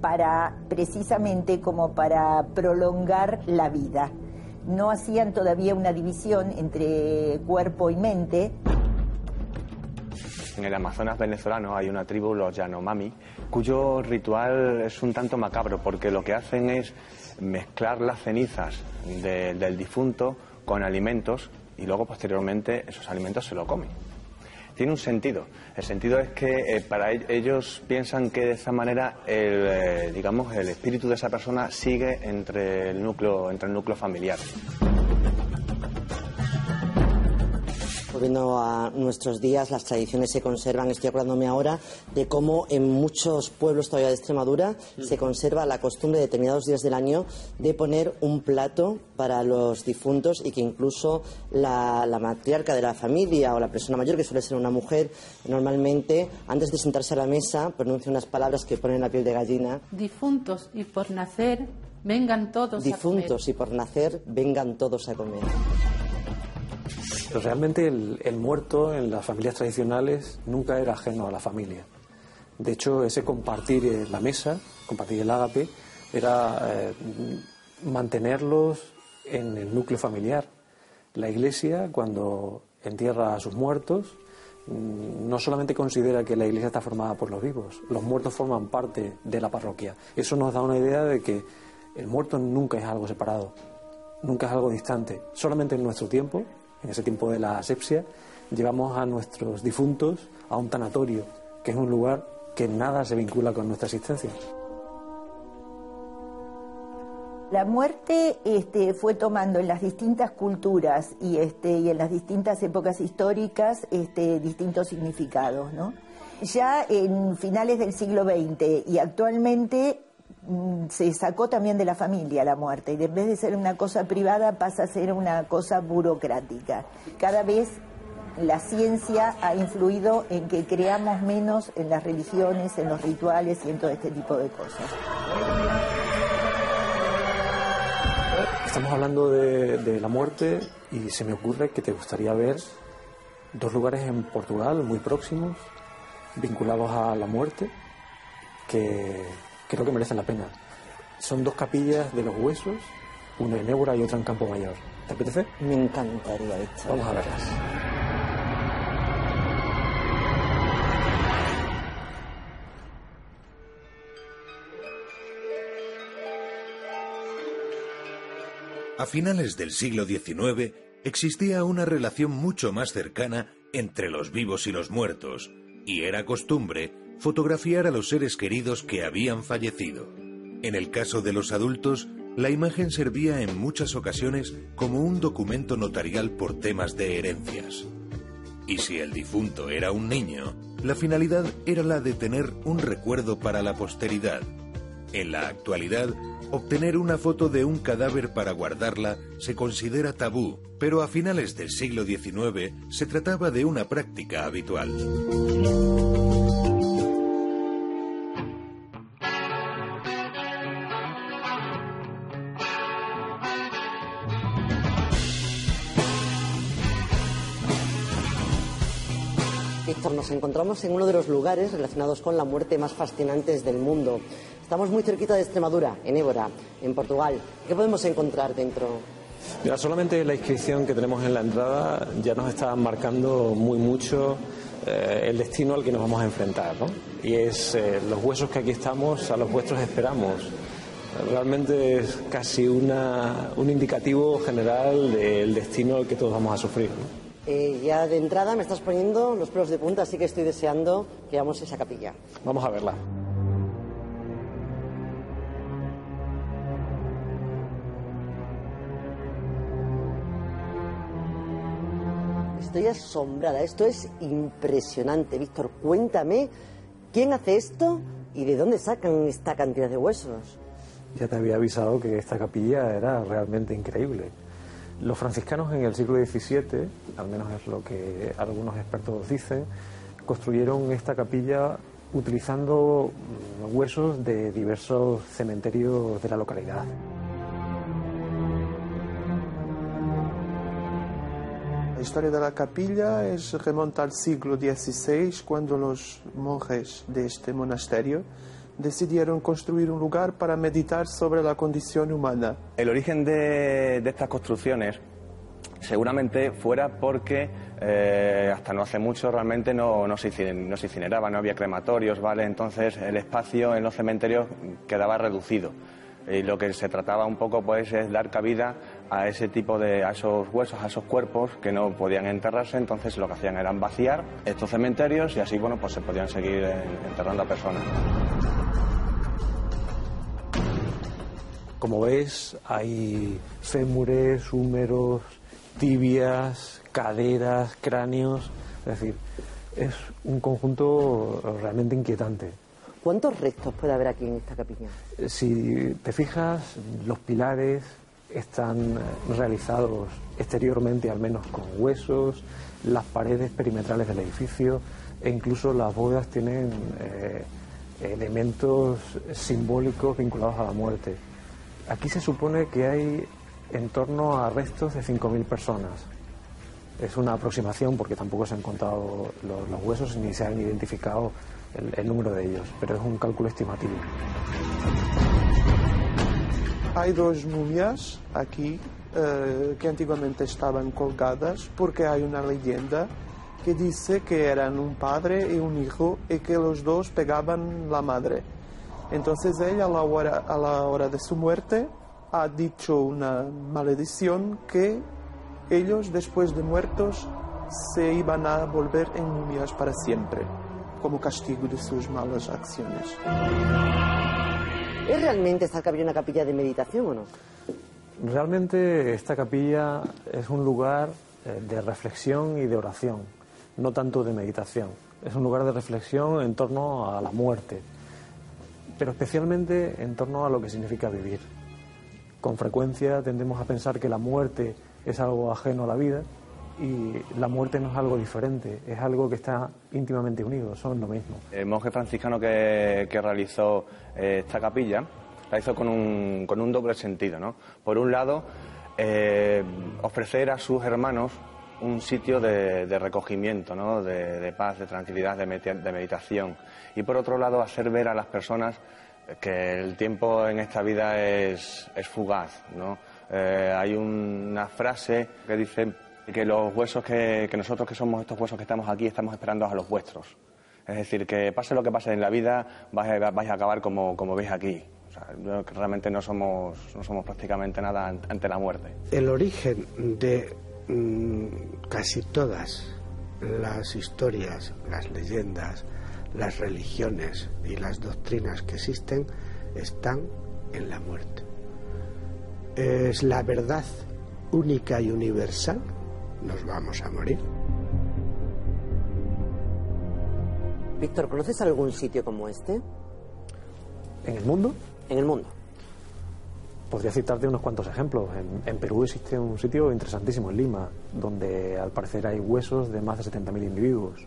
para precisamente como para prolongar la vida. No hacían todavía una división entre cuerpo y mente. En el Amazonas venezolano hay una tribu, los Yanomami, cuyo ritual es un tanto macabro porque lo que hacen es mezclar las cenizas del difunto con alimentos y luego posteriormente esos alimentos se lo comen. Tiene un sentido. El sentido es que eh, para ellos piensan que de esa manera el, eh, digamos, el espíritu de esa persona sigue entre el núcleo, entre el núcleo familiar. Volviendo a nuestros días, las tradiciones se conservan. Estoy acordándome ahora de cómo en muchos pueblos todavía de Extremadura se conserva la costumbre de determinados días del año de poner un plato para los difuntos y que incluso la, matriarca de la familia o la persona mayor, que suele ser una mujer, normalmente antes de sentarse a la mesa pronuncia unas palabras que ponen la piel de gallina. Difuntos y por nacer vengan todos Difuntos a comer. y por nacer vengan todos a comer. Pero realmente el, muerto en las familias tradicionales nunca era ajeno a la familia. De hecho, ese compartir eh, la mesa, compartir el ágape, era eh, mantenerlos en el núcleo familiar. La Iglesia, cuando entierra a sus muertos, mm, no solamente considera que la Iglesia está formada por los vivos, los muertos forman parte de la parroquia. Eso nos da una idea de que el muerto nunca es algo separado, nunca es algo distante. Solamente en nuestro tiempo en ese tiempo de la asepsia, llevamos a nuestros difuntos a un tanatorio, que es un lugar que nada se vincula con nuestra existencia. La muerte este, fue tomando en las distintas culturas y, este, en las distintas épocas históricas este, distintos significados. ¿no? Ya en finales del siglo XX y actualmente se sacó también de la familia la muerte y en vez de ser una cosa privada pasa a ser una cosa burocrática. Cada vez la ciencia ha influido en que creamos menos en las religiones, en los rituales y en todo este tipo de cosas. Estamos hablando de, la muerte y se me ocurre que te gustaría ver dos lugares en Portugal muy próximos, vinculados a la muerte, que creo que merecen la pena. Son dos capillas de los huesos, una en Évora y otra en Campo Mayor. ¿Te apetece? Me encantaría, hecho. Vamos a verlas. A finales del siglo XIX existía una relación mucho más cercana entre los vivos y los muertos, y era costumbre fotografiar a los seres queridos que habían fallecido. En el caso de los adultos, la imagen servía en muchas ocasiones como un documento notarial por temas de herencias. Y si el difunto era un niño, la finalidad era la de tener un recuerdo para la posteridad. En la actualidad, Obtener una foto de un cadáver para guardarla se considera tabú, pero a finales del siglo XIX se trataba de una práctica habitual. Encontramos en uno de los lugares relacionados con la muerte más fascinantes del mundo. Estamos muy cerquita de Extremadura, en Évora, en Portugal. ¿Qué podemos encontrar dentro? Mira, solamente la inscripción que tenemos en la entrada ya nos está marcando muy mucho eh, el destino al que nos vamos a enfrentar, ¿no? Y es eh, los huesos que aquí estamos, a los vuestros esperamos. Realmente es casi una, un indicativo general del destino al que todos vamos a sufrir. Eh, ya de entrada me estás poniendo los pelos de punta, así que estoy deseando que veamos esa capilla. Vamos a verla. Estoy asombrada, esto es impresionante. Víctor, cuéntame, ¿quién hace esto y de dónde sacan esta cantidad de huesos? Ya te había avisado que esta capilla era realmente increíble. Los franciscanos en el siglo XVII, al menos es lo que algunos expertos dicen, construyeron esta capilla utilizando huesos de diversos cementerios de la localidad. La historia de la capilla es, remonta al siglo XVI, cuando los monjes de este monasterio decidieron construir un lugar para meditar sobre la condición humana. El origen de, estas construcciones seguramente fuera porque eh, hasta no hace mucho realmente no, no, se, no se incineraba, no había crematorios, ¿vale? Entonces el espacio en los cementerios quedaba reducido y lo que se trataba un poco pues es dar cabida a ese tipo de a esos huesos, a esos cuerpos que no podían enterrarse, entonces lo que hacían era vaciar estos cementerios y así bueno pues se podían seguir enterrando a personas. Como ves, hay fémures, húmeros, tibias, caderas, cráneos, es decir, es un conjunto realmente inquietante. ¿Cuántos restos puede haber aquí en esta capilla? Si te fijas, los pilares están realizados exteriormente al menos con huesos, las paredes perimetrales del edificio e incluso las bóvedas tienen eh, elementos simbólicos vinculados a la muerte. Aquí se supone que hay en torno a restos de 5.000 personas. Es una aproximación porque tampoco se han contado los huesos ni se han identificado el, número de ellos, pero es un cálculo estimativo. Hay dos momias aquí eh, que antiguamente estaban colgadas porque hay una leyenda que dice que eran un padre y un hijo y que los dos pegaban la madre. Entonces ella a la hora, a la hora de su muerte ha dicho una maledición que ellos después de muertos se iban a volver en momias para siempre como castigo de sus malas acciones. ¿Es realmente esta capilla una capilla de meditación o no? Realmente esta capilla es un lugar eh, de reflexión y de oración, no tanto de meditación. Es un lugar de reflexión en torno a la muerte, pero especialmente en torno a lo que significa vivir. Con frecuencia tendemos a pensar que la muerte es algo ajeno a la vida y la muerte no es algo diferente, es algo que está íntimamente unido, son lo mismo. El monje franciscano que, realizó eh, esta capilla la hizo con un, con un doble sentido. ¿no? Por un lado, eh, ofrecer a sus hermanos un sitio de, recogimiento, ¿no? de, paz, de tranquilidad, de, meditación. Y por otro lado, hacer ver a las personas que el tiempo en esta vida es, fugaz. ¿no? Eh, hay una frase que dice que los huesos que, nosotros que somos estos huesos que estamos aquí estamos esperando a los vuestros. Es decir, que pase lo que pase en la vida, vais a, acabar como, como veis aquí. O sea, realmente no somos, no somos prácticamente nada ante la muerte. El origen de casi todas las historias, las leyendas, las religiones y las doctrinas que existen están en la muerte. Es la verdad única y universal nos vamos a morir. Víctor, ¿conoces algún sitio como este? ¿En el mundo? En el mundo. Podría citarte unos cuantos ejemplos. En, Perú existe un sitio interesantísimo, en Lima, donde al parecer hay huesos de más de 70.000 individuos.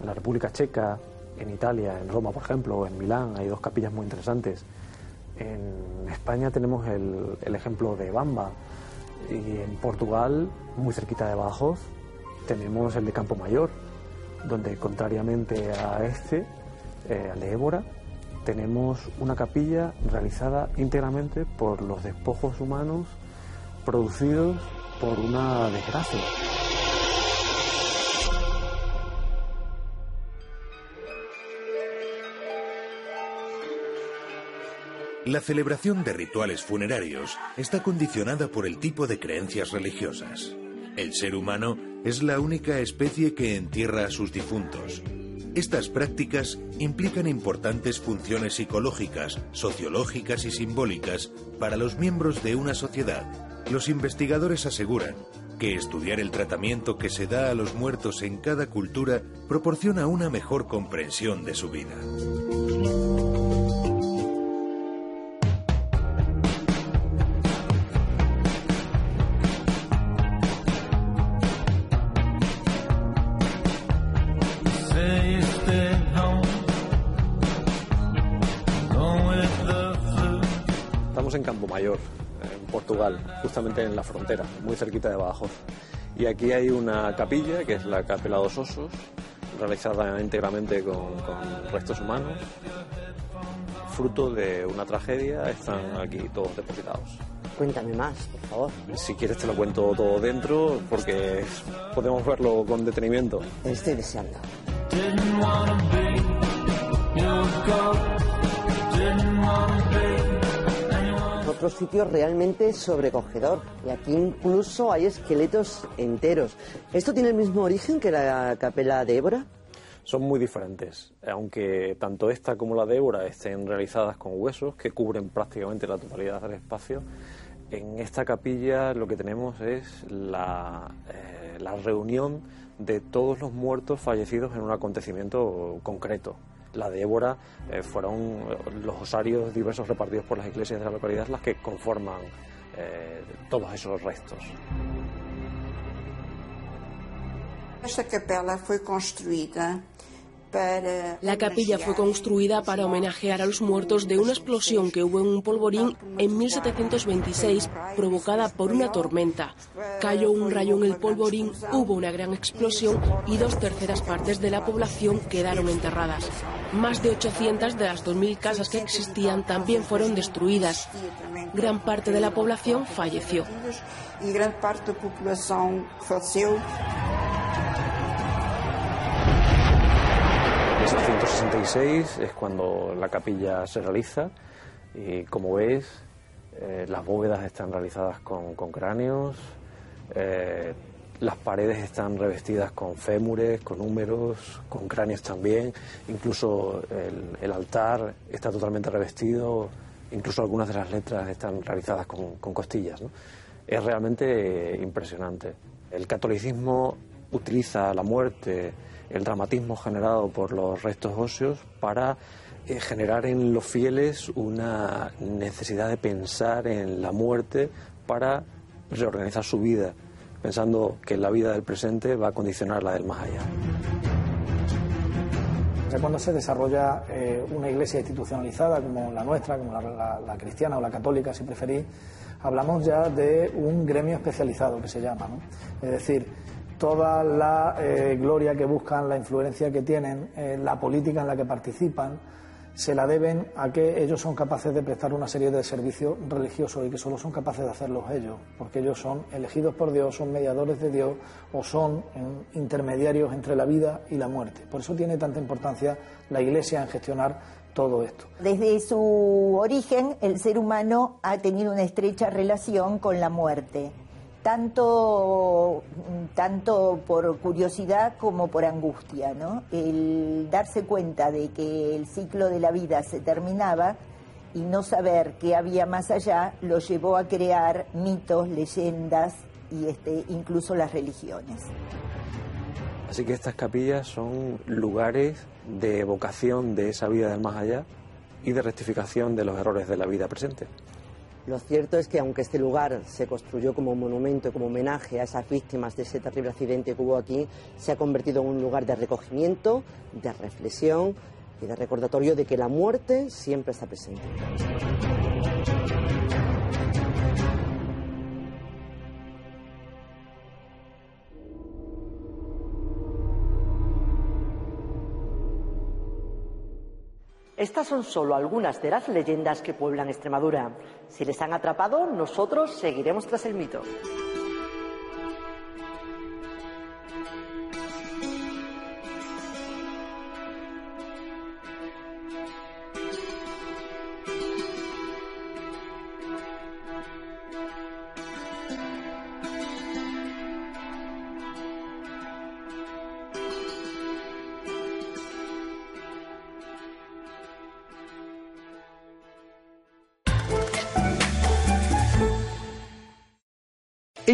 En la República Checa, en Italia, en Roma, por ejemplo, en Milán, hay dos capillas muy interesantes. En España tenemos el, el ejemplo de Bamba, y en Portugal, muy cerquita de Badajoz, tenemos el de Campo Mayor, donde contrariamente a este, eh, al de Évora, tenemos una capilla realizada íntegramente por los despojos humanos producidos por una desgracia. La celebración de rituales funerarios está condicionada por el tipo de creencias religiosas. El ser humano es la única especie que entierra a sus difuntos. Estas prácticas implican importantes funciones psicológicas, sociológicas y simbólicas para los miembros de una sociedad. Los investigadores aseguran que estudiar el tratamiento que se da a los muertos en cada cultura proporciona una mejor comprensión de su vida. Justamente en la frontera, muy cerquita de Badajoz. Y aquí hay una capilla, que es la Capela dos Osos, realizada íntegramente con, restos humanos. Fruto de una tragedia, están aquí todos depositados. Cuéntame más, por favor. Si quieres te lo cuento todo dentro, porque podemos verlo con detenimiento. Estoy deseando. Otro sitio realmente sobrecogedor. Y aquí incluso hay esqueletos enteros. ¿Esto tiene el mismo origen que la capela de Évora? Son muy diferentes, aunque tanto esta como la de Évora estén realizadas con huesos que cubren prácticamente la totalidad del espacio. En esta capilla lo que tenemos es la, eh, la reunión de todos los muertos fallecidos en un acontecimiento concreto la de Évora, eh, fueron eh, los osarios diversos repartidos por las iglesias de la localidad las que conforman eh, todos esos restos. Esta capela fue construida la capilla fue construida para homenajear a los muertos de una explosión que hubo en un polvorín en 1726 provocada por una tormenta. Cayó un rayo en el polvorín, hubo una gran explosión y dos terceras partes de la población quedaron enterradas. Más de 800 de las 2.000 casas que existían también fueron destruidas. Gran parte de la población falleció. Y gran parte de la población falleció. 1666 es cuando la capilla se realiza y como veis eh, las bóvedas están realizadas con, cráneos, eh, las paredes están revestidas con fémures, con húmeros, con cráneos también, incluso el, altar está totalmente revestido incluso algunas de las letras están realizadas con, costillas. Es realmente impresionante. El catolicismo utiliza la muerte, el dramatismo generado por los restos óseos para eh, generar en los fieles una necesidad de pensar en la muerte para reorganizar su vida, pensando que la vida del presente va a condicionar la del más allá. Cuando se desarrolla eh, una iglesia institucionalizada como la nuestra, como la, cristiana o la católica, si preferís, hablamos ya de un gremio especializado que se llama. ¿no? Es decir, toda la eh, gloria que buscan, la influencia que tienen, eh, la política en la que participan, se la deben a que ellos son capaces de prestar una serie de servicios religiosos y que solo son capaces de hacerlos ellos, porque ellos son elegidos por Dios, son mediadores de Dios o son intermediarios entre la vida y la muerte. Por eso tiene tanta importancia la Iglesia en gestionar todo esto. Desde su origen, el ser humano ha tenido una estrecha relación con la muerte tanto, tanto por curiosidad como por angustia. El darse cuenta de que el ciclo de la vida se terminaba y no saber qué había más allá lo llevó a crear mitos, leyendas y este, incluso las religiones. Así que estas capillas son lugares de evocación de esa vida del más allá y de rectificación de los errores de la vida presente. Lo cierto es que aunque este lugar se construyó como monumento, como homenaje a esas víctimas de ese terrible accidente que hubo aquí, se ha convertido en un lugar de recogimiento, de reflexión y de recordatorio de que la muerte siempre está presente. Estas son solo algunas de las leyendas que pueblan Extremadura. Si les han atrapado, nosotros seguiremos tras el mito.